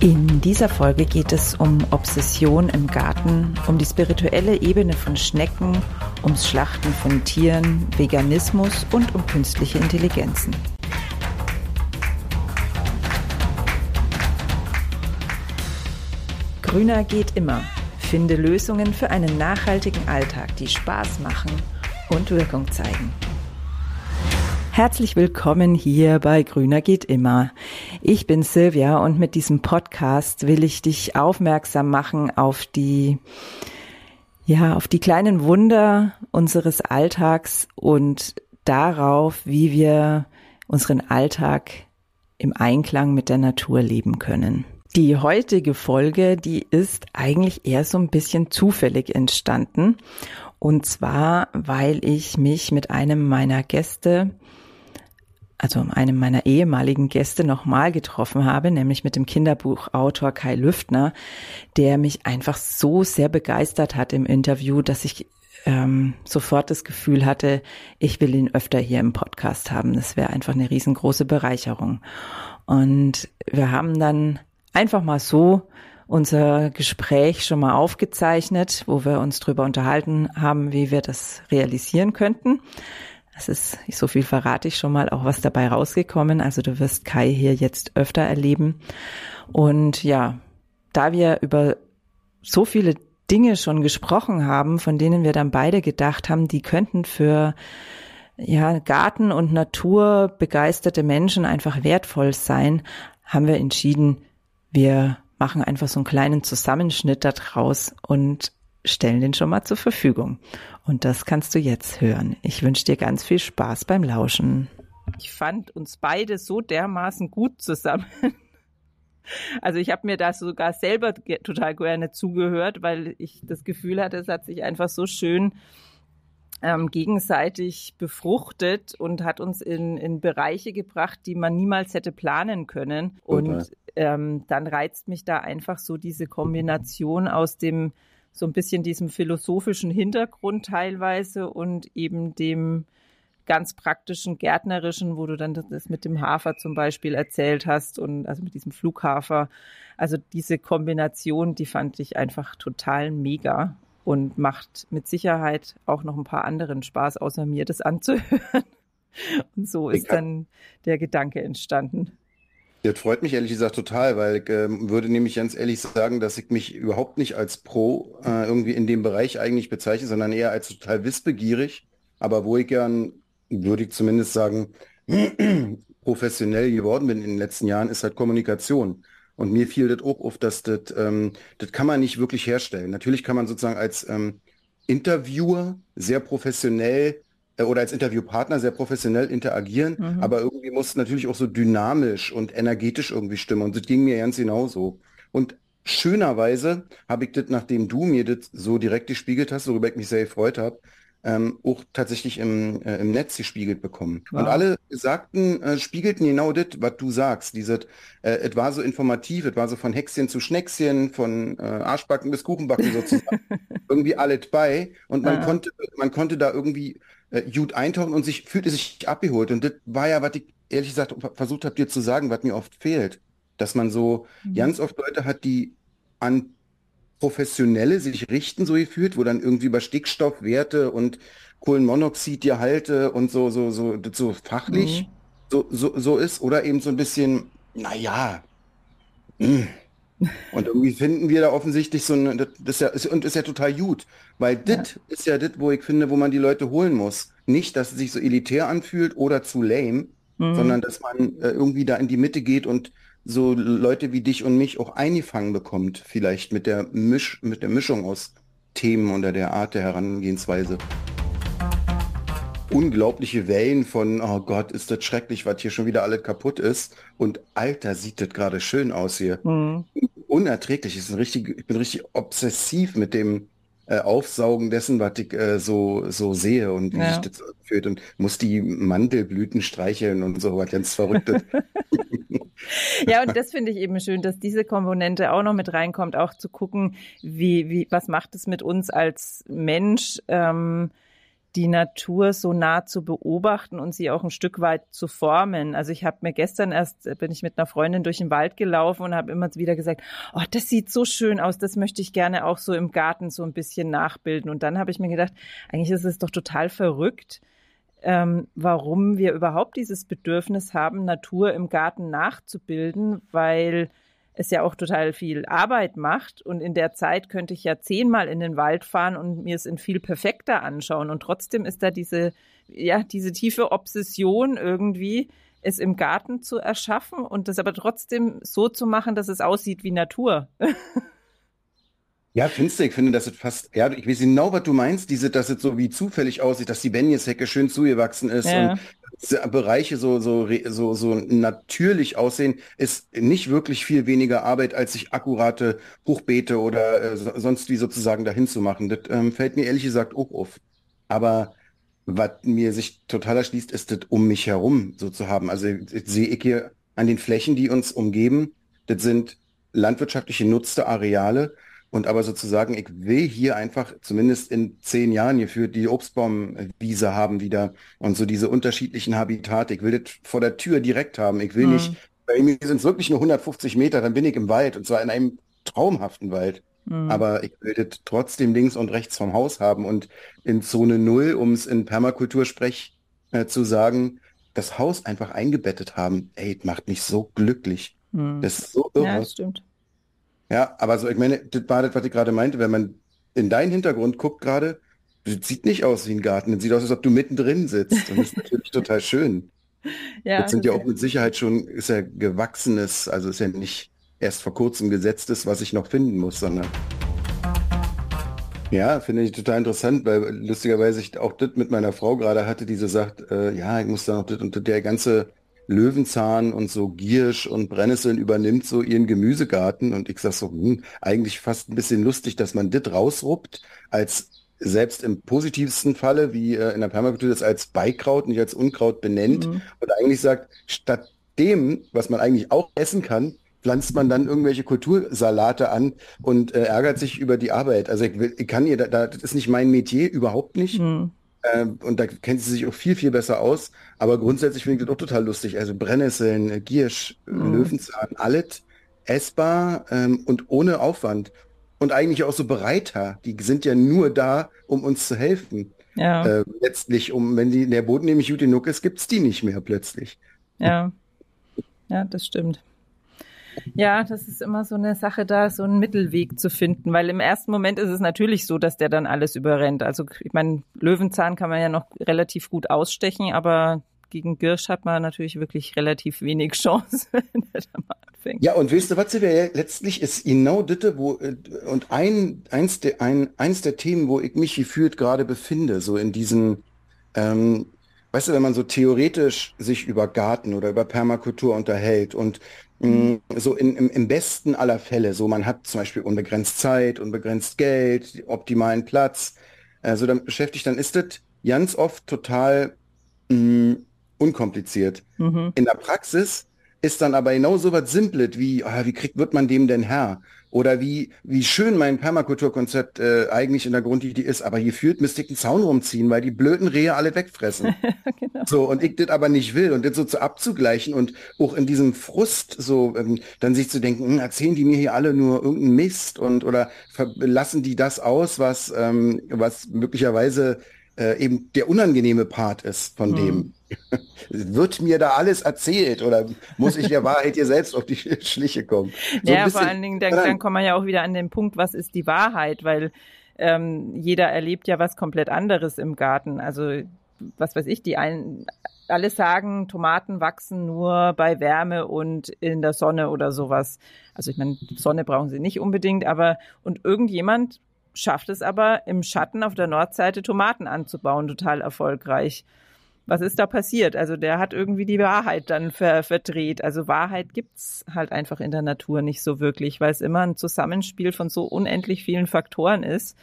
In dieser Folge geht es um Obsession im Garten, um die spirituelle Ebene von Schnecken, ums Schlachten von Tieren, Veganismus und um künstliche Intelligenzen. Grüner geht immer. Finde Lösungen für einen nachhaltigen Alltag, die Spaß machen und Wirkung zeigen. Herzlich willkommen hier bei Grüner geht immer. Ich bin Silvia und mit diesem Podcast will ich dich aufmerksam machen auf die ja, auf die kleinen Wunder unseres Alltags und darauf, wie wir unseren Alltag im Einklang mit der Natur leben können. Die heutige Folge, die ist eigentlich eher so ein bisschen zufällig entstanden. Und zwar, weil ich mich mit einem meiner Gäste also einem meiner ehemaligen Gäste nochmal getroffen habe, nämlich mit dem Kinderbuchautor Kai Lüftner, der mich einfach so sehr begeistert hat im Interview, dass ich ähm, sofort das Gefühl hatte, ich will ihn öfter hier im Podcast haben. Das wäre einfach eine riesengroße Bereicherung. Und wir haben dann einfach mal so unser Gespräch schon mal aufgezeichnet, wo wir uns drüber unterhalten haben, wie wir das realisieren könnten. Es ist, so viel verrate ich schon mal, auch was dabei rausgekommen. Also du wirst Kai hier jetzt öfter erleben. Und ja, da wir über so viele Dinge schon gesprochen haben, von denen wir dann beide gedacht haben, die könnten für ja, Garten und Natur begeisterte Menschen einfach wertvoll sein, haben wir entschieden, wir machen einfach so einen kleinen Zusammenschnitt daraus und stellen den schon mal zur Verfügung. Und das kannst du jetzt hören. Ich wünsche dir ganz viel Spaß beim Lauschen. Ich fand uns beide so dermaßen gut zusammen. Also ich habe mir da sogar selber total gerne zugehört, weil ich das Gefühl hatte, es hat sich einfach so schön ähm, gegenseitig befruchtet und hat uns in, in Bereiche gebracht, die man niemals hätte planen können. Und ähm, dann reizt mich da einfach so diese Kombination aus dem so ein bisschen diesem philosophischen Hintergrund teilweise und eben dem ganz praktischen Gärtnerischen, wo du dann das mit dem Hafer zum Beispiel erzählt hast und also mit diesem Flughafer. Also diese Kombination, die fand ich einfach total mega und macht mit Sicherheit auch noch ein paar anderen Spaß, außer mir das anzuhören. Und so ist dann der Gedanke entstanden. Das freut mich ehrlich gesagt total, weil ich äh, würde nämlich ganz ehrlich sagen, dass ich mich überhaupt nicht als Pro äh, irgendwie in dem Bereich eigentlich bezeichne, sondern eher als total wissbegierig. Aber wo ich gern, würde ich zumindest sagen, professionell geworden bin in den letzten Jahren, ist halt Kommunikation. Und mir fiel das auch auf, dass das, ähm, das kann man nicht wirklich herstellen. Natürlich kann man sozusagen als ähm, Interviewer sehr professionell oder als Interviewpartner sehr professionell interagieren, mhm. aber irgendwie muss es natürlich auch so dynamisch und energetisch irgendwie stimmen. Und das ging mir ganz genauso. Und schönerweise habe ich das, nachdem du mir das so direkt gespiegelt hast, worüber ich mich sehr gefreut habe, ähm, auch tatsächlich im, äh, im Netz gespiegelt bekommen. Wow. Und alle sagten, äh, spiegelten genau das, was du sagst. Dieses, äh, es war so informativ, es war so von Hexchen zu Schneckschen, von äh, Arschbacken bis Kuchenbacken sozusagen. irgendwie alles bei. Und man ah. konnte, man konnte da irgendwie äh, gut eintauchen und sich fühlte sich abgeholt. Und das war ja, was ich ehrlich gesagt versucht habe, dir zu sagen, was mir oft fehlt. Dass man so mhm. ganz oft Leute hat, die an Professionelle sich richten, so gefühlt, wo dann irgendwie über Stickstoffwerte und Kohlenmonoxidgehalte und so, so, so, so fachlich mhm. so, so, so ist. Oder eben so ein bisschen, naja, mh, hm. Und irgendwie finden wir da offensichtlich so ein, das ist ja, ist, und ist ja total gut, weil das ja. ist ja das, wo ich finde, wo man die Leute holen muss. Nicht, dass es sich so elitär anfühlt oder zu lame, mhm. sondern dass man äh, irgendwie da in die Mitte geht und so Leute wie dich und mich auch eingefangen bekommt, vielleicht mit der Misch, mit der Mischung aus Themen oder der Art der Herangehensweise unglaubliche Wellen von, oh Gott, ist das schrecklich, was hier schon wieder alles kaputt ist. Und Alter, sieht das gerade schön aus hier. Mhm. Unerträglich. Ich, richtig, ich bin richtig obsessiv mit dem äh, Aufsaugen dessen, was ich äh, so, so sehe und wie ja. sich das fühlt und muss die Mandelblüten streicheln und so was ganz Verrücktes. ja, und das finde ich eben schön, dass diese Komponente auch noch mit reinkommt, auch zu gucken, wie, wie, was macht es mit uns als Mensch, ähm, die Natur so nah zu beobachten und sie auch ein Stück weit zu formen. Also ich habe mir gestern erst, äh, bin ich mit einer Freundin durch den Wald gelaufen und habe immer wieder gesagt, oh, das sieht so schön aus, das möchte ich gerne auch so im Garten so ein bisschen nachbilden. Und dann habe ich mir gedacht, eigentlich ist es doch total verrückt, ähm, warum wir überhaupt dieses Bedürfnis haben, Natur im Garten nachzubilden, weil es ja auch total viel Arbeit macht. Und in der Zeit könnte ich ja zehnmal in den Wald fahren und mir es in viel perfekter anschauen. Und trotzdem ist da diese, ja, diese tiefe Obsession irgendwie, es im Garten zu erschaffen und das aber trotzdem so zu machen, dass es aussieht wie Natur. Ja, findest du, ich finde, dass es fast, ja, ich weiß genau, was du meinst, diese, dass es so wie zufällig aussieht, dass die Benjeshecke schön zugewachsen ist ja. und Bereiche so, so, so, so natürlich aussehen, ist nicht wirklich viel weniger Arbeit, als sich akkurate Hochbeete oder äh, sonst wie sozusagen dahin zu machen. Das ähm, fällt mir ehrlich gesagt auch auf. Aber was mir sich total erschließt, ist das um mich herum so zu haben. Also sehe ich hier an den Flächen, die uns umgeben, das sind landwirtschaftliche nutzte Areale, und aber sozusagen, ich will hier einfach zumindest in zehn Jahren geführt die Obstbaumwiese haben wieder und so diese unterschiedlichen Habitate. Ich will das vor der Tür direkt haben. Ich will mhm. nicht, bei mir sind es wirklich nur 150 Meter, dann bin ich im Wald und zwar in einem traumhaften Wald. Mhm. Aber ich will das trotzdem links und rechts vom Haus haben und in Zone Null, um es in Permakultursprech äh, zu sagen, das Haus einfach eingebettet haben. Ey, macht mich so glücklich. Mhm. Das ist so irre. Ja, stimmt. Ja, aber so, ich meine, das war das, was ich gerade meinte, wenn man in deinen Hintergrund guckt gerade, das sieht nicht aus wie ein Garten, das sieht aus, als ob du mittendrin sitzt. Und das ist natürlich total schön. Ja, das sind ja auch mit Sicherheit schon, ist ja gewachsenes, also ist ja nicht erst vor kurzem gesetztes, was ich noch finden muss, sondern ja, finde ich total interessant, weil lustigerweise ich auch das mit meiner Frau gerade hatte, die so sagt, äh, ja, ich muss da noch das und das, der ganze Löwenzahn und so Giersch und Brennnesseln übernimmt so ihren Gemüsegarten und ich sag so, hm, eigentlich fast ein bisschen lustig, dass man das rausruppt, als selbst im positivsten Falle, wie äh, in der Permakultur das als Beikraut, nicht als Unkraut benennt mhm. und eigentlich sagt, statt dem, was man eigentlich auch essen kann, pflanzt man dann irgendwelche Kultursalate an und äh, ärgert sich über die Arbeit. Also ich, will, ich kann ihr, da, da, das ist nicht mein Metier, überhaupt nicht. Mhm. Ähm, und da kennt sie sich auch viel, viel besser aus. Aber grundsätzlich finde ich das auch total lustig. Also Brennnesseln, Giersch, mhm. Löwenzahn, alles essbar ähm, und ohne Aufwand. Und eigentlich auch so bereiter. Die sind ja nur da, um uns zu helfen. Ja. Äh, letztlich, um, wenn die, der Boden nämlich gut genug ist, gibt es die nicht mehr plötzlich. Ja. Ja, das stimmt. Ja, das ist immer so eine Sache, da so einen Mittelweg zu finden, weil im ersten Moment ist es natürlich so, dass der dann alles überrennt. Also ich meine, Löwenzahn kann man ja noch relativ gut ausstechen, aber gegen Girsch hat man natürlich wirklich relativ wenig Chance, wenn er da mal anfängt. Ja, und weißt du, was wir letztlich ist genau das, wo, und ein, eins der, ein, eins der Themen, wo ich mich gefühlt gerade befinde, so in diesen, ähm, weißt du, wenn man so theoretisch sich über Garten oder über Permakultur unterhält und so in, im, im besten aller Fälle, so man hat zum Beispiel unbegrenzt Zeit, unbegrenzt Geld, optimalen Platz, also dann beschäftigt, dann ist das ganz oft total mh, mm, unkompliziert. Mhm. In der Praxis ist dann aber genau so was Simples wie, oh, wie kriegt, wird man dem denn Herr? Oder wie, wie schön mein Permakulturkonzept äh, eigentlich in der Grundidee ist, aber hier führt müsste ich einen Zaun rumziehen, weil die blöden Rehe alle wegfressen. genau. So, und ich das aber nicht will und das so zu abzugleichen und auch in diesem Frust so ähm, dann sich zu denken, hm, erzählen die mir hier alle nur irgendeinen Mist und oder lassen die das aus, was, ähm, was möglicherweise äh, eben der unangenehme Part ist von dem. Wird mir da alles erzählt oder muss ich der Wahrheit hier selbst auf die Schliche kommen? So ja, vor allen Dingen, dann, dann kommen wir ja auch wieder an den Punkt, was ist die Wahrheit? Weil ähm, jeder erlebt ja was komplett anderes im Garten. Also was weiß ich, die einen alle sagen, Tomaten wachsen nur bei Wärme und in der Sonne oder sowas. Also ich meine, Sonne brauchen sie nicht unbedingt, aber und irgendjemand schafft es aber im Schatten auf der Nordseite Tomaten anzubauen, total erfolgreich. Was ist da passiert? Also der hat irgendwie die Wahrheit dann ver verdreht. Also Wahrheit gibt's halt einfach in der Natur nicht so wirklich, weil es immer ein Zusammenspiel von so unendlich vielen Faktoren ist.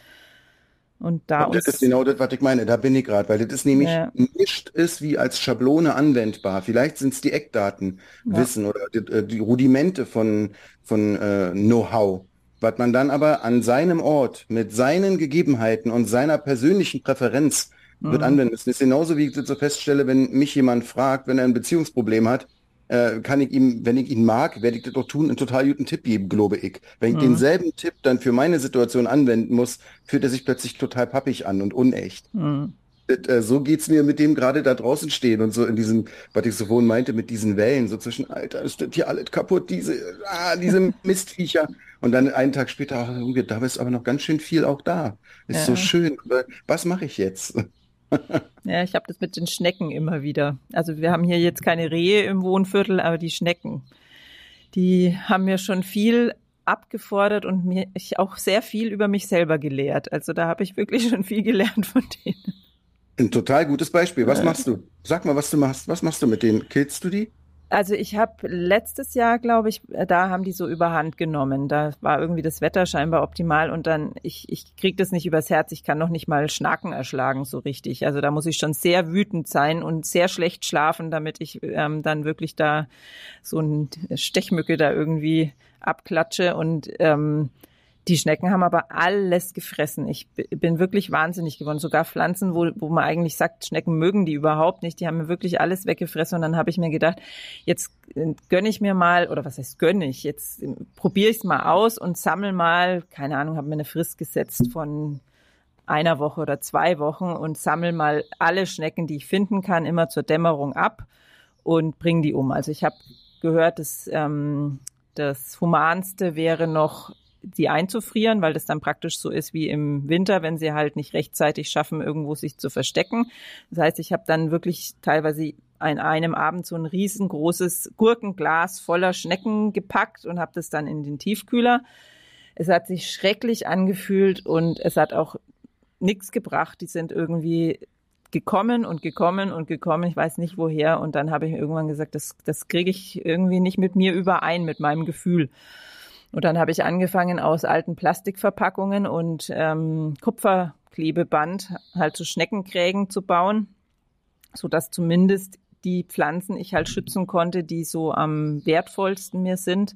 Und da und das ist genau das, was ich meine. Da bin ich gerade, weil das ist nämlich ja. nicht ist wie als Schablone anwendbar. Vielleicht sind es die Eckdaten, ja. Wissen oder die, äh, die, Rudimente von von äh, Know-how was man dann aber an seinem Ort mit seinen Gegebenheiten und seiner persönlichen Präferenz wird anwenden müssen. Das ist genauso, wie ich so feststelle, wenn mich jemand fragt, wenn er ein Beziehungsproblem hat, äh, kann ich ihm, wenn ich ihn mag, werde ich das doch tun, einen total guten Tipp geben, glaube ich. Wenn ich Mhm. denselben Tipp dann für meine Situation anwenden muss, fühlt er sich plötzlich total pappig an und unecht. Mhm. Das, äh, so geht's mir mit dem gerade da draußen stehen und so in diesem, was ich so vorhin meinte, mit diesen Wellen, so zwischen, Alter, ist das hier alles kaputt, diese, ah, diese Mistviecher. Und dann einen Tag später, ach, irgendwie, da ist aber noch ganz schön viel auch da. Ist Ja. so schön. Was mache ich jetzt? Ja, ich habe das mit den Schnecken immer wieder. Also wir haben hier jetzt keine Rehe im Wohnviertel, aber die Schnecken, die haben mir schon viel abgefordert und mir ich auch sehr viel über mich selber gelehrt. Also da habe ich wirklich schon viel gelernt von denen. Ein total gutes Beispiel. Was machst du? Sag mal, was du machst. Was machst du mit denen? Killst du die? Also ich habe letztes Jahr, glaube ich, äh, da haben die so überhand genommen. Da war irgendwie das Wetter scheinbar optimal und dann, ich, ich krieg das nicht übers Herz. Ich kann noch nicht mal Schnaken erschlagen so richtig. Also da muss ich schon sehr wütend sein und sehr schlecht schlafen, damit ich ähm, dann wirklich da so ein Stechmücke da irgendwie abklatsche und ähm, die Schnecken haben aber alles gefressen. Ich bin wirklich wahnsinnig geworden. Sogar Pflanzen, wo, wo man eigentlich sagt, Schnecken mögen die überhaupt nicht. Die haben mir wirklich alles weggefressen. Und dann habe ich mir gedacht, jetzt äh, gönne ich mir mal, oder was heißt gönne ich? Jetzt äh, probiere ich es mal aus und sammle mal, keine Ahnung, habe mir eine Frist gesetzt von einer Woche oder zwei Wochen und sammle mal alle Schnecken, die ich finden kann, immer zur Dämmerung ab und bringe die um. Also ich habe gehört, dass ähm, das Humanste wäre noch, die einzufrieren, weil das dann praktisch so ist wie im Winter, wenn sie halt nicht rechtzeitig schaffen, irgendwo sich zu verstecken. Das heißt, ich habe dann wirklich teilweise an einem Abend so ein riesengroßes Gurkenglas voller Schnecken gepackt und habe das dann in den Tiefkühler. Es hat sich schrecklich angefühlt und es hat auch nichts gebracht. Die sind irgendwie gekommen und gekommen und gekommen. Ich weiß nicht woher. Und dann habe ich irgendwann gesagt, das, das kriege ich irgendwie nicht mit mir überein, mit meinem Gefühl. Und dann habe ich angefangen, aus alten Plastikverpackungen und ähm, Kupferklebeband halt so Schneckenkrägen zu bauen, so dass zumindest die Pflanzen ich halt schützen konnte, die so am wertvollsten mir sind.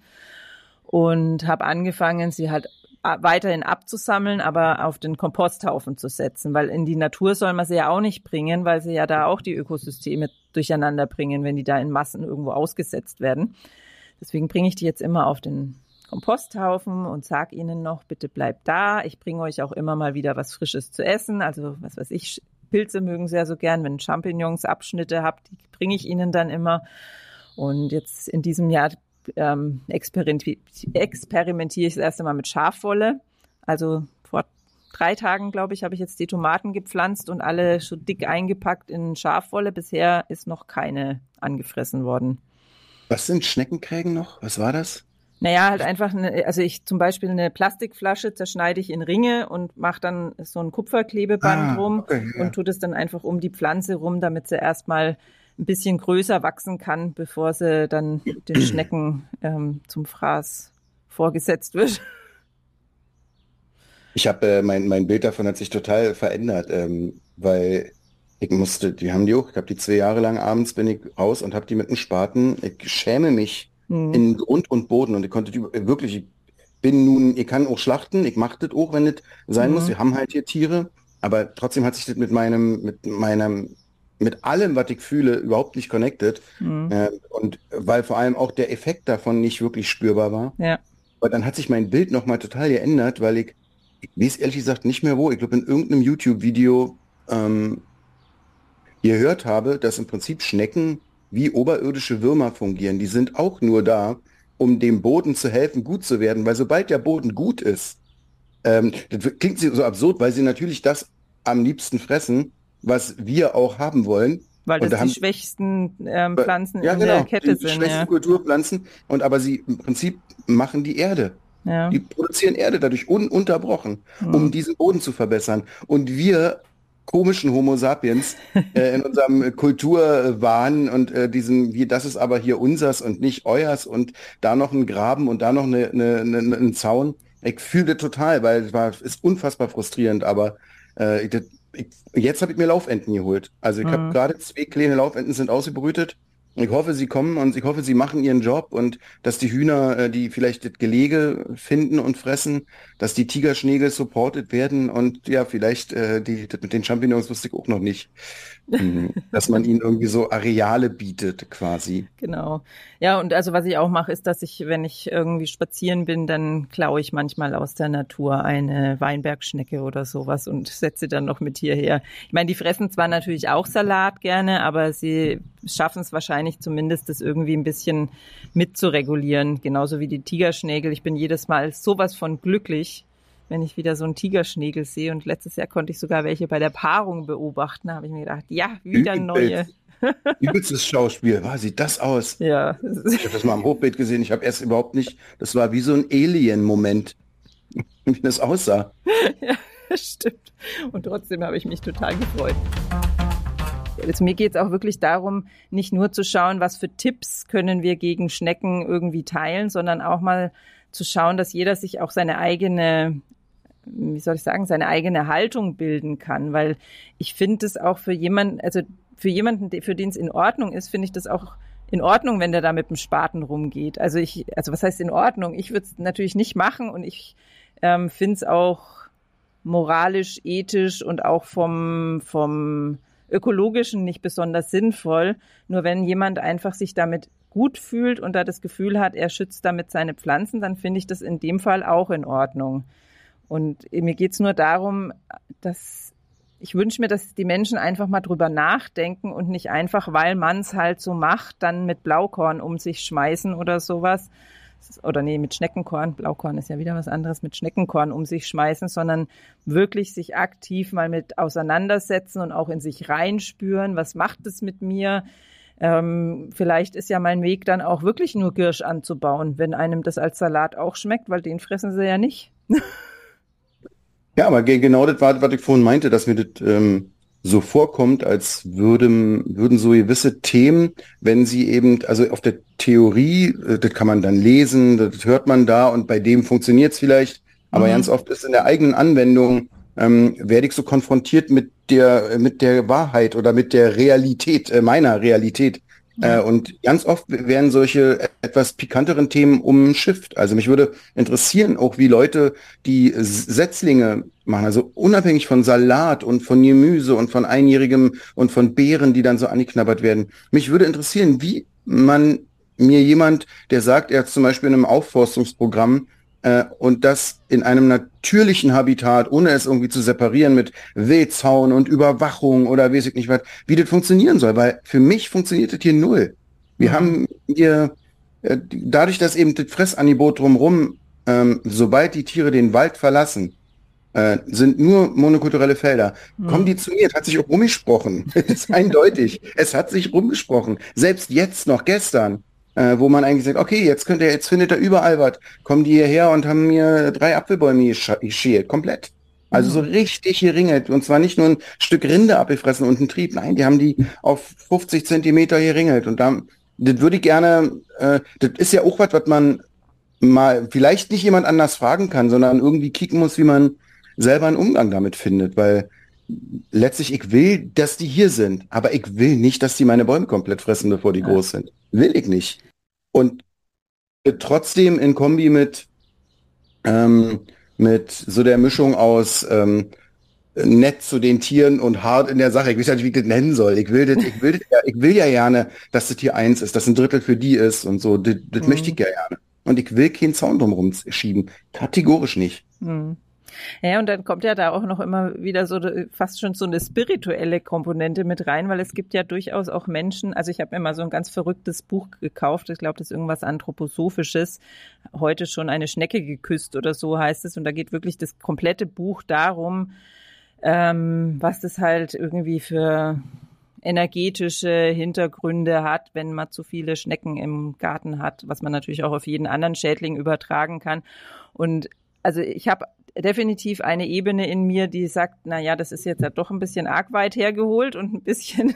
Und habe angefangen, sie halt weiterhin abzusammeln, aber auf den Komposthaufen zu setzen, weil in die Natur soll man sie ja auch nicht bringen, weil sie ja da auch die Ökosysteme durcheinander bringen, wenn die da in Massen irgendwo ausgesetzt werden. Deswegen bringe ich die jetzt immer auf den Komposthaufen und sag ihnen noch, bitte bleibt da. Ich bringe euch auch immer mal wieder was Frisches zu essen. Also was weiß ich, Pilze mögen sie ja so gern. Wenn Champignons Abschnitte habt, die bringe ich ihnen dann immer. Und jetzt in diesem Jahr ähm, experimentiere ich das erste Mal mit Schafwolle. Also vor drei Tagen, glaube ich, habe ich jetzt die Tomaten gepflanzt und alle schon dick eingepackt in Schafwolle. Bisher ist noch keine angefressen worden. Was sind Schneckenkrägen noch? Was war das? Naja, halt einfach, eine, also ich zum Beispiel eine Plastikflasche zerschneide ich in Ringe und mache dann so ein Kupferklebeband Ah, rum okay, ja. und tue das dann einfach um die Pflanze rum, damit sie erstmal ein bisschen größer wachsen kann, bevor sie dann den Schnecken ähm, zum Fraß vorgesetzt wird. Ich habe äh, mein, mein Bild davon hat sich total verändert, ähm, weil ich musste, die haben die auch, ich habe die zwei Jahre lang abends bin ich raus und habe die mit einem Spaten. Ich schäme mich Hm. in Grund und Boden und ich konnte die wirklich, ich bin nun, ich kann auch schlachten, ich mache das auch, wenn das sein Mhm. muss. Wir haben halt hier Tiere, aber trotzdem hat sich das mit meinem, mit meinem, mit allem, was ich fühle, überhaupt nicht connected. Hm. Äh, und weil vor allem auch der Effekt davon nicht wirklich spürbar war. Ja. Aber dann hat sich mein Bild nochmal total geändert, weil ich, ich weiß ehrlich gesagt nicht mehr wo, ich glaube in irgendeinem YouTube-Video ähm, gehört habe, dass im Prinzip Schnecken wie oberirdische Würmer fungieren. Die sind auch nur da, um dem Boden zu helfen, gut zu werden, weil sobald der Boden gut ist, ähm, das klingt so absurd, weil sie natürlich das am liebsten fressen, was wir auch haben wollen. Weil das da die haben- schwächsten ähm, Weil- Pflanzen ja, in genau, der Kette die sind. schwächsten Ja. Kulturpflanzen. Und aber sie im Prinzip machen die Erde. Ja. Die produzieren Erde dadurch ununterbrochen, Hm. um diesen Boden zu verbessern. Und wir komischen Homo sapiens äh, in unserem Kulturwahn und äh, diesem, wie das ist aber hier unsers und nicht euers und da noch ein Graben und da noch eine, eine, eine, ein Zaun. Ich fühle total, weil es war, ist unfassbar frustrierend, aber äh, ich, ich, jetzt habe ich mir Laufenten geholt. Also ich habe Mhm. gerade zwei kleine Laufenten sind ausgebrütet Ich hoffe, sie kommen und ich hoffe, sie machen ihren Job und dass die Hühner, äh, die vielleicht das Gelege finden und fressen, dass die Tigerschnägel supported werden und ja, vielleicht äh, die, das mit den Champignons wusste ich auch noch nicht. Mhm. dass man ihnen irgendwie so Areale bietet quasi. Genau. Ja, und also was ich auch mache, ist, dass ich, wenn ich irgendwie spazieren bin, dann klaue ich manchmal aus der Natur eine Weinbergschnecke oder sowas und setze dann noch mit hierher. Ich meine, die fressen zwar natürlich auch Salat gerne, aber sie schaffen es wahrscheinlich zumindest, das irgendwie ein bisschen mitzuregulieren. Genauso wie die Tigerschnägel. Ich bin jedes Mal sowas von glücklich, wenn ich wieder so einen Tigerschnägel sehe. Und letztes Jahr konnte ich sogar welche bei der Paarung beobachten. Da habe ich mir gedacht, ja, wieder Übelst. neue. Übelstes Schauspiel. Wow, sieht das aus? Ja. Ich habe das mal am Hochbeet gesehen. Ich habe erst überhaupt nicht, das war wie so ein Alien-Moment, wie das aussah. Ja, stimmt. Und trotzdem habe ich mich total gefreut. Also mir geht es auch wirklich darum, nicht nur zu schauen, was für Tipps können wir gegen Schnecken irgendwie teilen, sondern auch mal zu schauen, dass jeder sich auch seine eigene wie soll ich sagen, seine eigene Haltung bilden kann, weil ich finde es auch für jemanden, also für jemanden, für den es in Ordnung ist, finde ich das auch in Ordnung, wenn der da mit dem Spaten rumgeht. Also ich, also was heißt in Ordnung? Ich würde es natürlich nicht machen und ich ähm, finde es auch moralisch, ethisch und auch vom, vom ökologischen nicht besonders sinnvoll. Nur wenn jemand einfach sich damit gut fühlt und da das Gefühl hat, er schützt damit seine Pflanzen, dann finde ich das in dem Fall auch in Ordnung. Und mir geht es nur darum, dass ich wünsche mir, dass die Menschen einfach mal drüber nachdenken und nicht einfach, weil man es halt so macht, dann mit Blaukorn um sich schmeißen oder sowas. Oder nee, mit Schneckenkorn. Blaukorn ist ja wieder was anderes, mit Schneckenkorn um sich schmeißen, sondern wirklich sich aktiv mal mit auseinandersetzen und auch in sich reinspüren. Was macht es mit mir? Ähm, vielleicht ist ja mein Weg dann auch wirklich nur Girsch anzubauen, wenn einem das als Salat auch schmeckt, weil den fressen sie ja nicht. Ja, aber genau das war, was ich vorhin meinte, dass mir das ähm, so vorkommt, als würden, würden so gewisse Themen, wenn sie eben, also auf der Theorie, äh, das kann man dann lesen, das hört man da und bei dem funktioniert es vielleicht, aber mhm. ganz oft ist in der eigenen Anwendung, ähm, werde ich so konfrontiert mit der, mit der Wahrheit oder mit der Realität, äh, meiner Realität. Äh, und ganz oft werden solche etwas pikanteren Themen umschifft. Also mich würde interessieren, auch wie Leute die Setzlinge machen, also unabhängig von Salat und von Gemüse und von Einjährigem und von Beeren, die dann so angeknabbert werden. Mich würde interessieren, wie man mir jemand, der sagt, er hat zum Beispiel in einem Aufforstungsprogramm äh, und das in einem natürlichen Habitat, ohne es irgendwie zu separieren mit Wildzaun und Überwachung oder weiß ich nicht was, wie das funktionieren soll, weil für mich funktioniert das hier null. Wir mhm. haben hier, äh, dadurch, dass eben das Fressangebot drumherum, ähm, sobald die Tiere den Wald verlassen, äh, sind nur monokulturelle Felder. Mhm. Kommen die zu mir, es hat sich auch rumgesprochen. das ist eindeutig. es hat sich rumgesprochen. Selbst jetzt noch, gestern, äh, wo man eigentlich sagt, okay, jetzt könnt ihr, jetzt findet er überall was. Kommen die hierher und haben mir drei Apfelbäume geschält, komplett. Also so mhm. richtig geringelt. Und zwar nicht nur ein Stück Rinde abgefressen und ein Trieb. Nein, die haben die auf 50 Zentimeter geringelt. Und da, das würde ich gerne, äh, das ist ja auch was, was man mal vielleicht nicht jemand anders fragen kann, sondern irgendwie kicken muss, wie man selber einen Umgang damit findet. Weil letztlich, ich will, dass die hier sind, aber ich will nicht, dass die meine Bäume komplett fressen, bevor die ja. groß sind. Will ich nicht. Und trotzdem in Kombi mit, ähm, mit so der Mischung aus ähm, nett zu den Tieren und hart in der Sache. Ich weiß ja nicht, wie ich das nennen soll. Ich will, das, ich will, das, ja, ich will ja gerne, dass das Tier eins ist, dass ein Drittel für die ist und so. Das, das mhm. möchte ich ja gerne. Und ich will keinen Zaun drumherum schieben. Kategorisch nicht. Mhm. Ja, und dann kommt ja da auch noch immer wieder so fast schon so eine spirituelle Komponente mit rein, weil es gibt ja durchaus auch Menschen, also ich habe mir mal so ein ganz verrücktes Buch gekauft, ich glaube, das ist irgendwas Anthroposophisches, heute schon eine Schnecke geküsst oder so heißt es, und da geht wirklich das komplette Buch darum, ähm, was das halt irgendwie für energetische Hintergründe hat, wenn man zu viele Schnecken im Garten hat, was man natürlich auch auf jeden anderen Schädling übertragen kann. Und also ich habe definitiv eine Ebene in mir, die sagt, na ja, das ist jetzt ja doch ein bisschen arg weit hergeholt und ein bisschen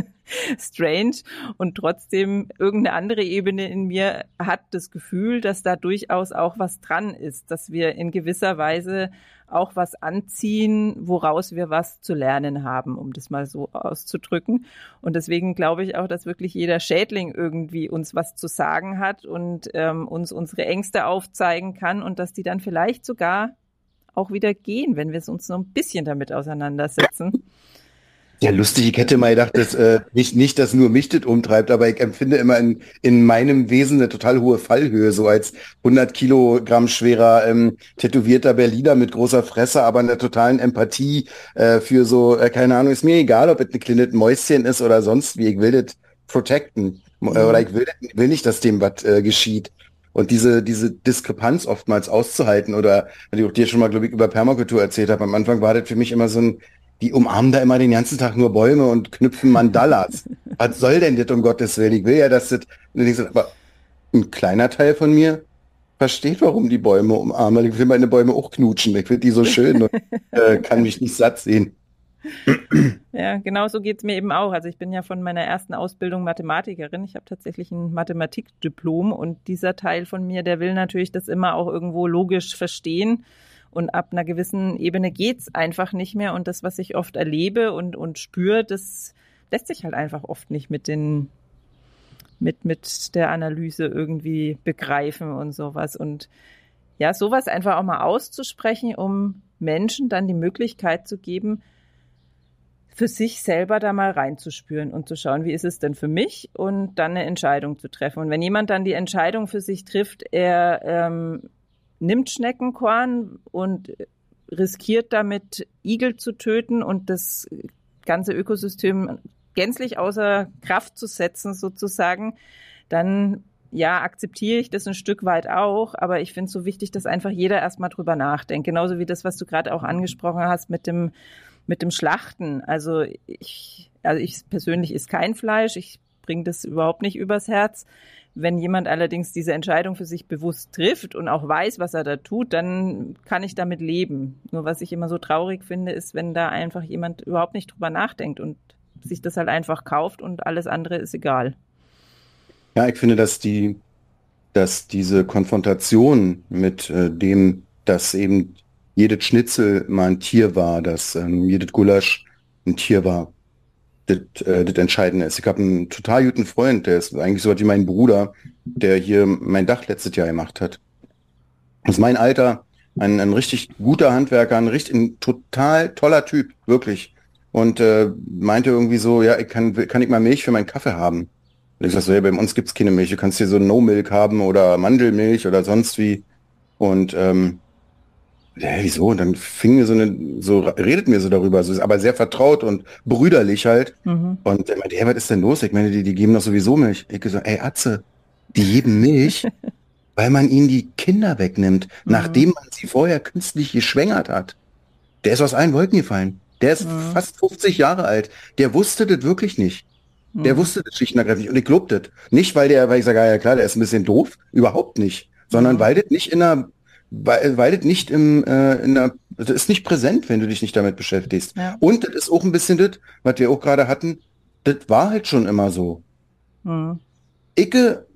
strange und trotzdem irgendeine andere Ebene in mir hat das Gefühl, dass da durchaus auch was dran ist, dass wir in gewisser Weise auch was anziehen, woraus wir was zu lernen haben, um das mal so auszudrücken. Und deswegen glaube ich auch, dass wirklich jeder Schädling irgendwie uns was zu sagen hat und ähm, uns unsere Ängste aufzeigen kann und dass die dann vielleicht sogar auch wieder gehen, wenn wir es uns so ein bisschen damit auseinandersetzen. Ja, lustig. Ich hätte mal gedacht, dass äh, nicht, nicht, dass nur mich das umtreibt, aber ich empfinde immer in, in meinem Wesen eine total hohe Fallhöhe, so als 100 Kilogramm schwerer ähm, tätowierter Berliner mit großer Fresse, aber einer totalen Empathie äh, für so, äh, keine Ahnung, ist mir egal, ob es ein kleines Mäuschen ist oder sonst wie, ich will das protecten. Mhm. Oder ich will, will nicht, dass dem was äh, geschieht. Und diese, diese Diskrepanz oftmals auszuhalten oder, weil ich dir schon mal, glaube ich, über Permakultur erzählt habe, am Anfang war das für mich immer so ein, die umarmen da immer den ganzen Tag nur Bäume und knüpfen Mandalas. Was soll denn das um Gottes Willen? Ich will ja, dass das, aber ein kleiner Teil von mir versteht, warum die Bäume umarmen. Ich will meine Bäume auch knutschen. Ich finde die so schön und äh, kann mich nicht satt sehen. Ja, genau so geht's mir eben auch. Also ich bin ja von meiner ersten Ausbildung Mathematikerin. Ich habe tatsächlich ein Mathematikdiplom und dieser Teil von mir, der will natürlich das immer auch irgendwo logisch verstehen. Und ab einer gewissen Ebene geht's einfach nicht mehr. Und das, was ich oft erlebe und, und spüre, das lässt sich halt einfach oft nicht mit den, mit, mit der Analyse irgendwie begreifen und sowas. Und ja, sowas einfach auch mal auszusprechen, um Menschen dann die Möglichkeit zu geben, für sich selber da mal reinzuspüren und zu schauen, wie ist es denn für mich und dann eine Entscheidung zu treffen. Und wenn jemand dann die Entscheidung für sich trifft, er ähm, nimmt Schneckenkorn und riskiert damit Igel zu töten und das ganze Ökosystem gänzlich außer Kraft zu setzen sozusagen, dann ja, akzeptiere ich das ein Stück weit auch, aber ich finde es so wichtig, dass einfach jeder erstmal drüber nachdenkt. Genauso wie das, was du gerade auch angesprochen hast mit dem, mit dem Schlachten. Also ich, also ich persönlich ist kein Fleisch, ich bringe das überhaupt nicht übers Herz. Wenn jemand allerdings diese Entscheidung für sich bewusst trifft und auch weiß, was er da tut, dann kann ich damit leben. Nur was ich immer so traurig finde, ist, wenn da einfach jemand überhaupt nicht drüber nachdenkt und sich das halt einfach kauft und alles andere ist egal. Ja, ich finde, dass die, dass diese Konfrontation mit äh, dem, dass eben jedes Schnitzel mal ein Tier war, dass ähm, jedes Gulasch ein Tier war, das, äh, Entscheidende ist. Ich habe einen total guten Freund, der ist eigentlich so wie mein Bruder, der hier mein Dach letztes Jahr gemacht hat. Das ist mein Alter, ein, ein richtig guter Handwerker, ein richtig ein total toller Typ, wirklich. Und äh, meinte irgendwie so, ja, ich kann, kann ich mal Milch für meinen Kaffee haben? Und ich sag so, ja, bei uns gibt's keine Milch. Du kannst hier so No-Milk haben oder Mandelmilch oder sonst wie. Und ähm, ja, wieso? Und dann fing mir so eine, so redet mir so darüber, so ist aber sehr vertraut und brüderlich halt. Mhm. Und er meinte, hey, was ist denn los? Ich meine, die, die geben doch sowieso Milch. Ich gesagt, ey, Atze, die geben Milch, weil man ihnen die Kinder wegnimmt, mhm. nachdem man sie vorher künstlich geschwängert hat. Der ist aus allen Wolken gefallen. Der ist mhm. fast 50 Jahre alt. Der wusste das wirklich nicht. Der mhm. wusste das schlicht und ergreifend nicht. Und ich glaub das. Nicht, weil der, weil ich sage, ja klar, der ist ein bisschen doof. Überhaupt nicht. Sondern mhm. weil das nicht in einer weil, weil das nicht im, äh, in der, das ist nicht präsent, wenn du dich nicht damit beschäftigst. Ja. Und das ist auch ein bisschen das, was wir auch gerade hatten, das war halt schon immer so. Mhm. Icke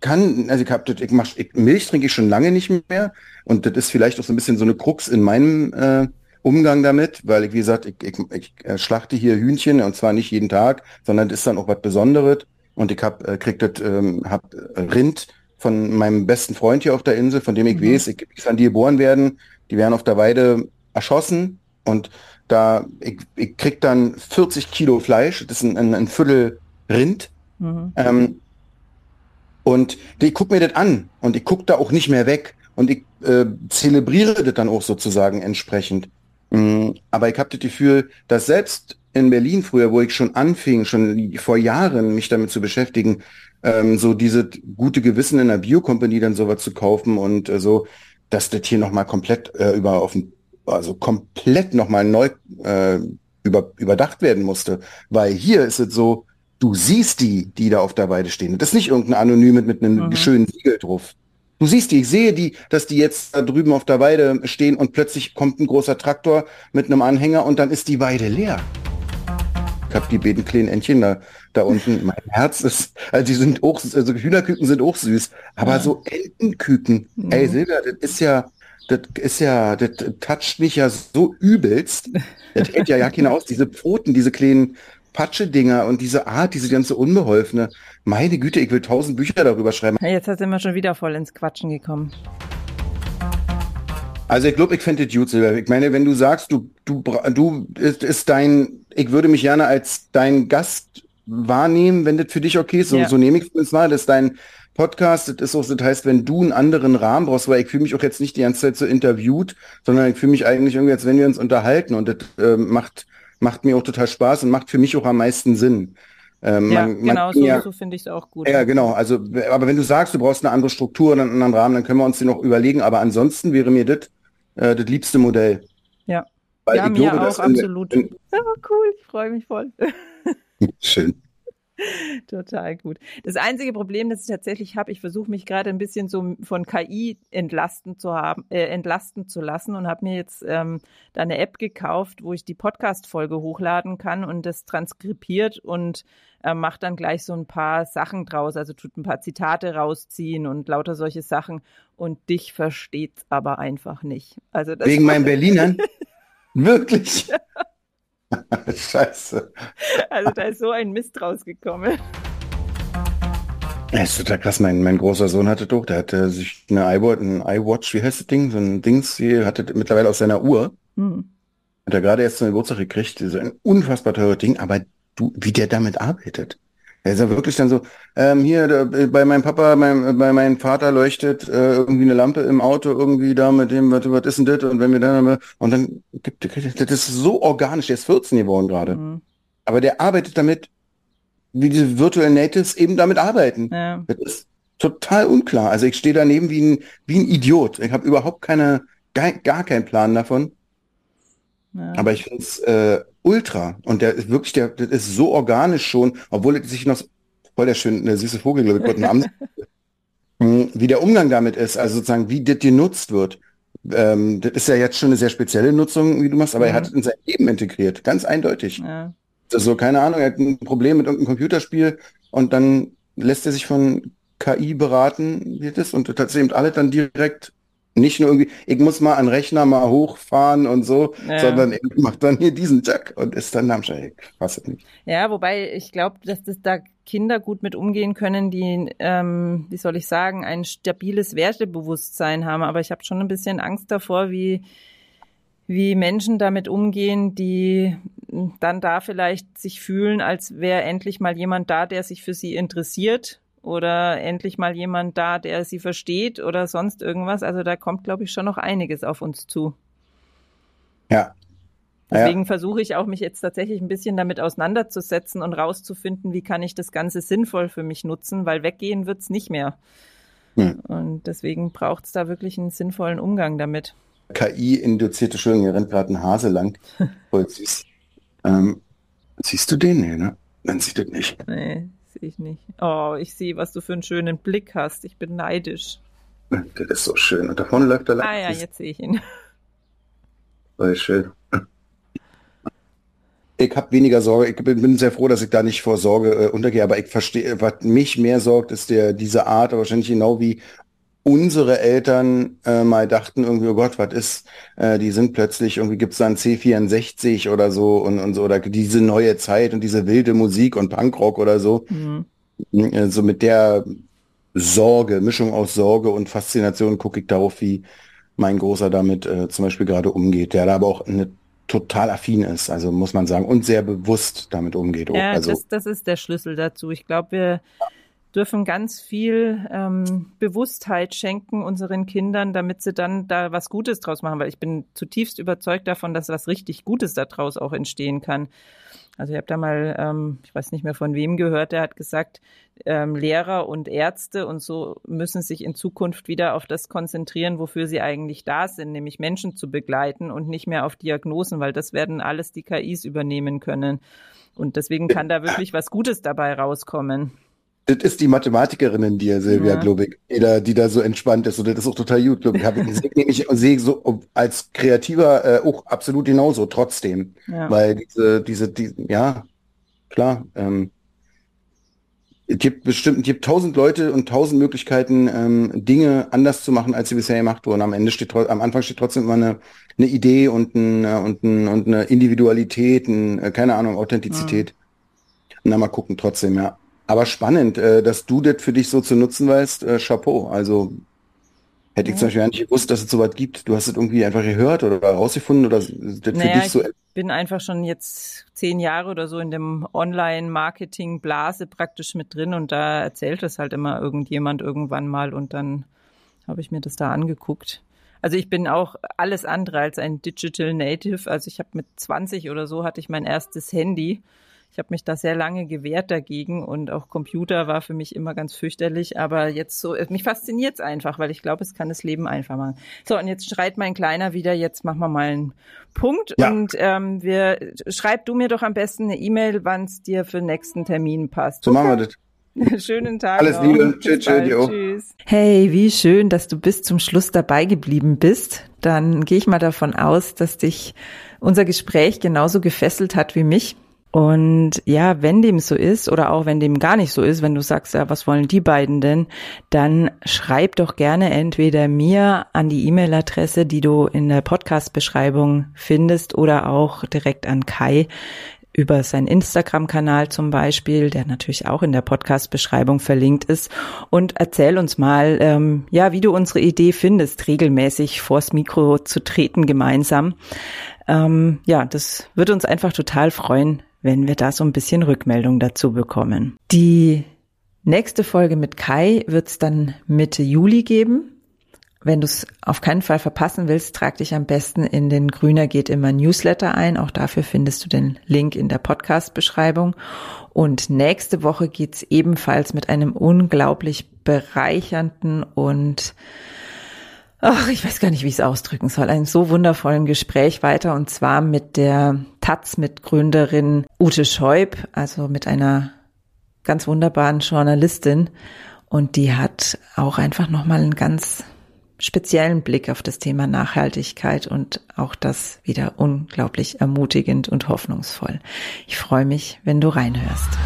kann, also ich hab das, ich mach, ich, Milch trinke ich schon lange nicht mehr und das ist vielleicht auch so ein bisschen so eine Krux in meinem äh, Umgang damit, weil ich, wie gesagt, ich, ich, ich äh, schlachte hier Hühnchen und zwar nicht jeden Tag, sondern das ist dann auch was Besonderes und ich hab, äh, krieg das, ähm, hab Rind von meinem besten Freund hier auf der Insel, von dem ich mhm. weiß, ich, ich kann die geboren werden, die werden auf der Weide erschossen und da, ich, ich krieg dann 40 Kilo Fleisch, das ist ein, ein, ein Viertel Rind. Mhm. Ähm, und ich guck mir das an und ich guck da auch nicht mehr weg und ich äh, zelebriere das dann auch sozusagen entsprechend. Mhm. Aber ich habe das Gefühl, dass selbst in Berlin früher, wo ich schon anfing, schon vor Jahren mich damit zu beschäftigen, ähm, so diese gute Gewissen in einer Biokompanie dann sowas zu kaufen und äh, so, dass das hier nochmal komplett äh, über auf also komplett nochmal neu äh, über, überdacht werden musste. Weil hier ist es so, du siehst die, die da auf der Weide stehen. Das ist nicht irgendein Anonyme mit einem mhm. schönen Siegel drauf. Du siehst die, ich sehe die, dass die jetzt da drüben auf der Weide stehen und plötzlich kommt ein großer Traktor mit einem Anhänger und dann ist die Weide leer. Ich habe die beiden kleinen Entchen da da unten. Mein Herz ist, also die sind auch, also Hühnerküken sind auch süß, aber ja. so Entenküken, mhm. ey Silvia, das ist ja, das ist ja, das toucht mich ja so übelst. Das hält ja ja hinaus, diese Pfoten, diese kleinen Patsche-Dinger und diese Art, diese ganze Unbeholfene. Meine Güte, ich will tausend Bücher darüber schreiben. Jetzt sind wir schon wieder voll ins Quatschen gekommen. Also ich glaube, ich fände das gut, Silber. Ich meine, wenn du sagst, du, du, du ist, ist dein, ich würde mich gerne als dein Gast wahrnehmen, wenn das für dich okay ist. So, ja. so nehme ich es mal, das ist dein Podcast, das ist auch, das heißt, wenn du einen anderen Rahmen brauchst, weil ich fühle mich auch jetzt nicht die ganze Zeit so interviewt, sondern ich fühle mich eigentlich irgendwie, als wenn wir uns unterhalten und das äh, macht, macht mir auch total Spaß und macht für mich auch am meisten Sinn. Ähm, ja, man, genau, so, ja, so finde ich es auch gut. Ja, genau. Also, aber wenn du sagst, du brauchst eine andere Struktur und einen anderen Rahmen, dann können wir uns den noch überlegen. Aber ansonsten wäre mir das äh, das liebste Modell. Ja. Weil ja, ich mir glaube, auch, absolut. In, in ja, cool, ich freue mich voll. Schön. Total gut. Das einzige Problem, das ich tatsächlich habe, ich versuche mich gerade ein bisschen so von KI entlasten zu haben, äh, entlasten zu lassen und habe mir jetzt ähm, da eine App gekauft, wo ich die Podcast-Folge hochladen kann und das transkribiert und äh, macht dann gleich so ein paar Sachen draus, also tut ein paar Zitate rausziehen und lauter solche Sachen. Und dich versteht's aber einfach nicht. Also Wegen meinen Berlinern? Wirklich? Scheiße. Also da ist so ein Mist rausgekommen. Das ist total krass. Mein, mein großer Sohn hatte doch, der hatte sich eine iWatch, ein iWatch, wie heißt das Ding? So ein Dings, hier hatte mittlerweile auf seiner Uhr. Hm. Hat er gerade erst zum Geburtstag gekriegt. So ein unfassbar teures Ding, aber du, wie der damit arbeitet. Er ist ja wirklich dann so, ähm, hier da, bei meinem Papa, mein, bei meinem Vater leuchtet äh, irgendwie eine Lampe im Auto irgendwie da mit dem, was, was ist denn das? Und wenn wir dann, und dann gibt das ist so organisch, der ist 14 geworden gerade. Mhm. Aber der arbeitet damit, wie diese Virtual Natives eben damit arbeiten. Ja. Das ist total unklar. Also ich stehe daneben wie ein, wie ein Idiot. Ich habe überhaupt keine, gar, gar keinen Plan davon. Ja. Aber ich finde es äh, ultra. Und der ist wirklich, der, der ist so organisch schon, obwohl er sich noch voll der schöne, der süße Vogel, glaube ich, Namen, hm, wie der Umgang damit ist, also sozusagen, wie das genutzt wird. Ähm, das ist ja jetzt schon eine sehr spezielle Nutzung, wie du machst, aber mhm. er hat es in sein Leben integriert, ganz eindeutig. Ja. Also, keine Ahnung, er hat ein Problem mit irgendeinem Computerspiel und dann lässt er sich von KI beraten, wird es, und tatsächlich alle dann direkt nicht nur irgendwie, ich muss mal an Rechner mal hochfahren und so, ja. sondern ich mache dann hier diesen Jack und ist dann am Ich fasse nicht. Ja, wobei ich glaube, dass das da Kinder gut mit umgehen können, die, ähm, wie soll ich sagen, ein stabiles Wertebewusstsein haben. Aber ich habe schon ein bisschen Angst davor, wie, wie Menschen damit umgehen, die dann da vielleicht sich fühlen, als wäre endlich mal jemand da, der sich für sie interessiert oder endlich mal jemand da, der sie versteht oder sonst irgendwas. Also da kommt, glaube ich, schon noch einiges auf uns zu. Ja. Deswegen ja. versuche ich auch, mich jetzt tatsächlich ein bisschen damit auseinanderzusetzen und rauszufinden, wie kann ich das Ganze sinnvoll für mich nutzen, weil weggehen wird es nicht mehr. Hm. Und deswegen braucht es da wirklich einen sinnvollen Umgang damit. KI-induzierte Entschuldigung, hier rennt gerade ein Hase lang. Voll süß. Ähm, siehst du den? Nee, ne? Man sieht das nicht. Nee, ich nicht. Oh, ich sehe, was du für einen schönen Blick hast. Ich bin neidisch. Der ist so schön. Und da vorne läuft er lang. Ah ja, jetzt sehe ich ihn. Voll schön. Ich habe weniger Sorge. Ich bin, bin, sehr froh, dass ich da nicht vor Sorge äh, untergehe. Aber ich verstehe, was mich mehr sorgt, ist der diese Art, wahrscheinlich genau wie unsere Eltern äh, mal dachten irgendwie, oh Gott, was ist, äh, die sind plötzlich, irgendwie gibt's da ein C64 oder so und, und so, oder diese neue Zeit und diese wilde Musik und Punkrock oder so. Mhm. Äh, so mit der Sorge, Mischung aus Sorge und Faszination gucke ich darauf, wie mein Großer damit äh, zum Beispiel gerade umgeht, der da aber auch eine total affin ist, also muss man sagen, und sehr bewusst damit umgeht. Ja, also, das, das ist der Schlüssel dazu. Ich glaube, wir dürfen ganz viel ähm, Bewusstheit schenken unseren Kindern, damit sie dann da was Gutes draus machen, weil ich bin zutiefst überzeugt davon, dass was richtig Gutes daraus auch entstehen kann. Also ich habe da mal, ähm, ich weiß nicht mehr von wem gehört, der hat gesagt, ähm, Lehrer und Ärzte und so müssen sich in Zukunft wieder auf das konzentrieren, wofür sie eigentlich da sind, nämlich Menschen zu begleiten und nicht mehr auf Diagnosen, weil das werden alles die KIs übernehmen können. Und deswegen kann da wirklich was Gutes dabei rauskommen das ist die Mathematikerin in dir, Silvia, ja. glaube ich, die da, die da so entspannt ist. Und das ist auch total gut, glaube ich. Hab ich sehe so als Kreativer äh, auch absolut genauso, trotzdem. Ja. Weil diese, diese, die, ja, klar. Ähm, es gibt bestimmt, es gibt tausend Leute und tausend Möglichkeiten, ähm, Dinge anders zu machen, als sie bisher gemacht wurden. Am Ende steht, am Anfang steht trotzdem immer eine, eine Idee und, ein, und, ein, und eine Individualität, ein, äh, keine Ahnung, Authentizität. Mhm. Na, mal gucken, trotzdem, ja. Aber spannend, äh, dass du das für dich so zu nutzen weißt, äh, Chapeau. Also hätte ich zum Beispiel gar nicht gewusst, dass es sowas gibt. Du hast es irgendwie einfach gehört oder herausgefunden oder das naja, für dich so bin einfach schon jetzt zehn Jahre oder so in dem Online-Marketing-Blase praktisch mit drin und da erzählt es halt immer irgendjemand irgendwann mal und dann habe ich mir das da angeguckt. Also ich bin auch alles andere als ein Digital Native. Also ich habe mit 20 oder so hatte ich mein erstes Handy ich habe mich da sehr lange gewehrt dagegen und auch Computer war für mich immer ganz fürchterlich. Aber jetzt so, mich fasziniert es einfach, weil ich glaube, es kann das Leben einfach machen. So, und jetzt schreit mein Kleiner wieder, jetzt machen wir mal einen Punkt. Ja. Und ähm, wir schreib du mir doch am besten eine E-Mail, wann es dir für den nächsten Termin passt. So machen wir das. Schönen Tag. Alles noch. Liebe. Tschüss, tschüss, tschüss. Hey, wie schön, dass du bis zum Schluss dabei geblieben bist. Dann gehe ich mal davon aus, dass dich unser Gespräch genauso gefesselt hat wie mich. Und ja, wenn dem so ist oder auch wenn dem gar nicht so ist, wenn du sagst, ja, was wollen die beiden denn, dann schreib doch gerne entweder mir an die E-Mail-Adresse, die du in der Podcast-Beschreibung findest oder auch direkt an Kai über seinen Instagram-Kanal zum Beispiel, der natürlich auch in der Podcast-Beschreibung verlinkt ist. Und erzähl uns mal, ähm, ja, wie du unsere Idee findest, regelmäßig vors Mikro zu treten gemeinsam. Ähm, ja, das würde uns einfach total freuen, wenn wir da so ein bisschen Rückmeldung dazu bekommen. Die nächste Folge mit Kai wird es dann Mitte Juli geben. Wenn du es auf keinen Fall verpassen willst, trag dich am besten in den Grüner geht immer Newsletter ein. Auch dafür findest du den Link in der Podcast-Beschreibung. Und nächste Woche geht's ebenfalls mit einem unglaublich bereichernden und ach, ich weiß gar nicht, wie ich es ausdrücken soll, einem so wundervollen Gespräch weiter und zwar mit der Taz-Mitgründerin Ute Scheub, also mit einer ganz wunderbaren Journalistin und die hat auch einfach nochmal einen ganz speziellen Blick auf das Thema Nachhaltigkeit und auch das wieder unglaublich ermutigend und hoffnungsvoll. Ich freue mich, wenn du reinhörst.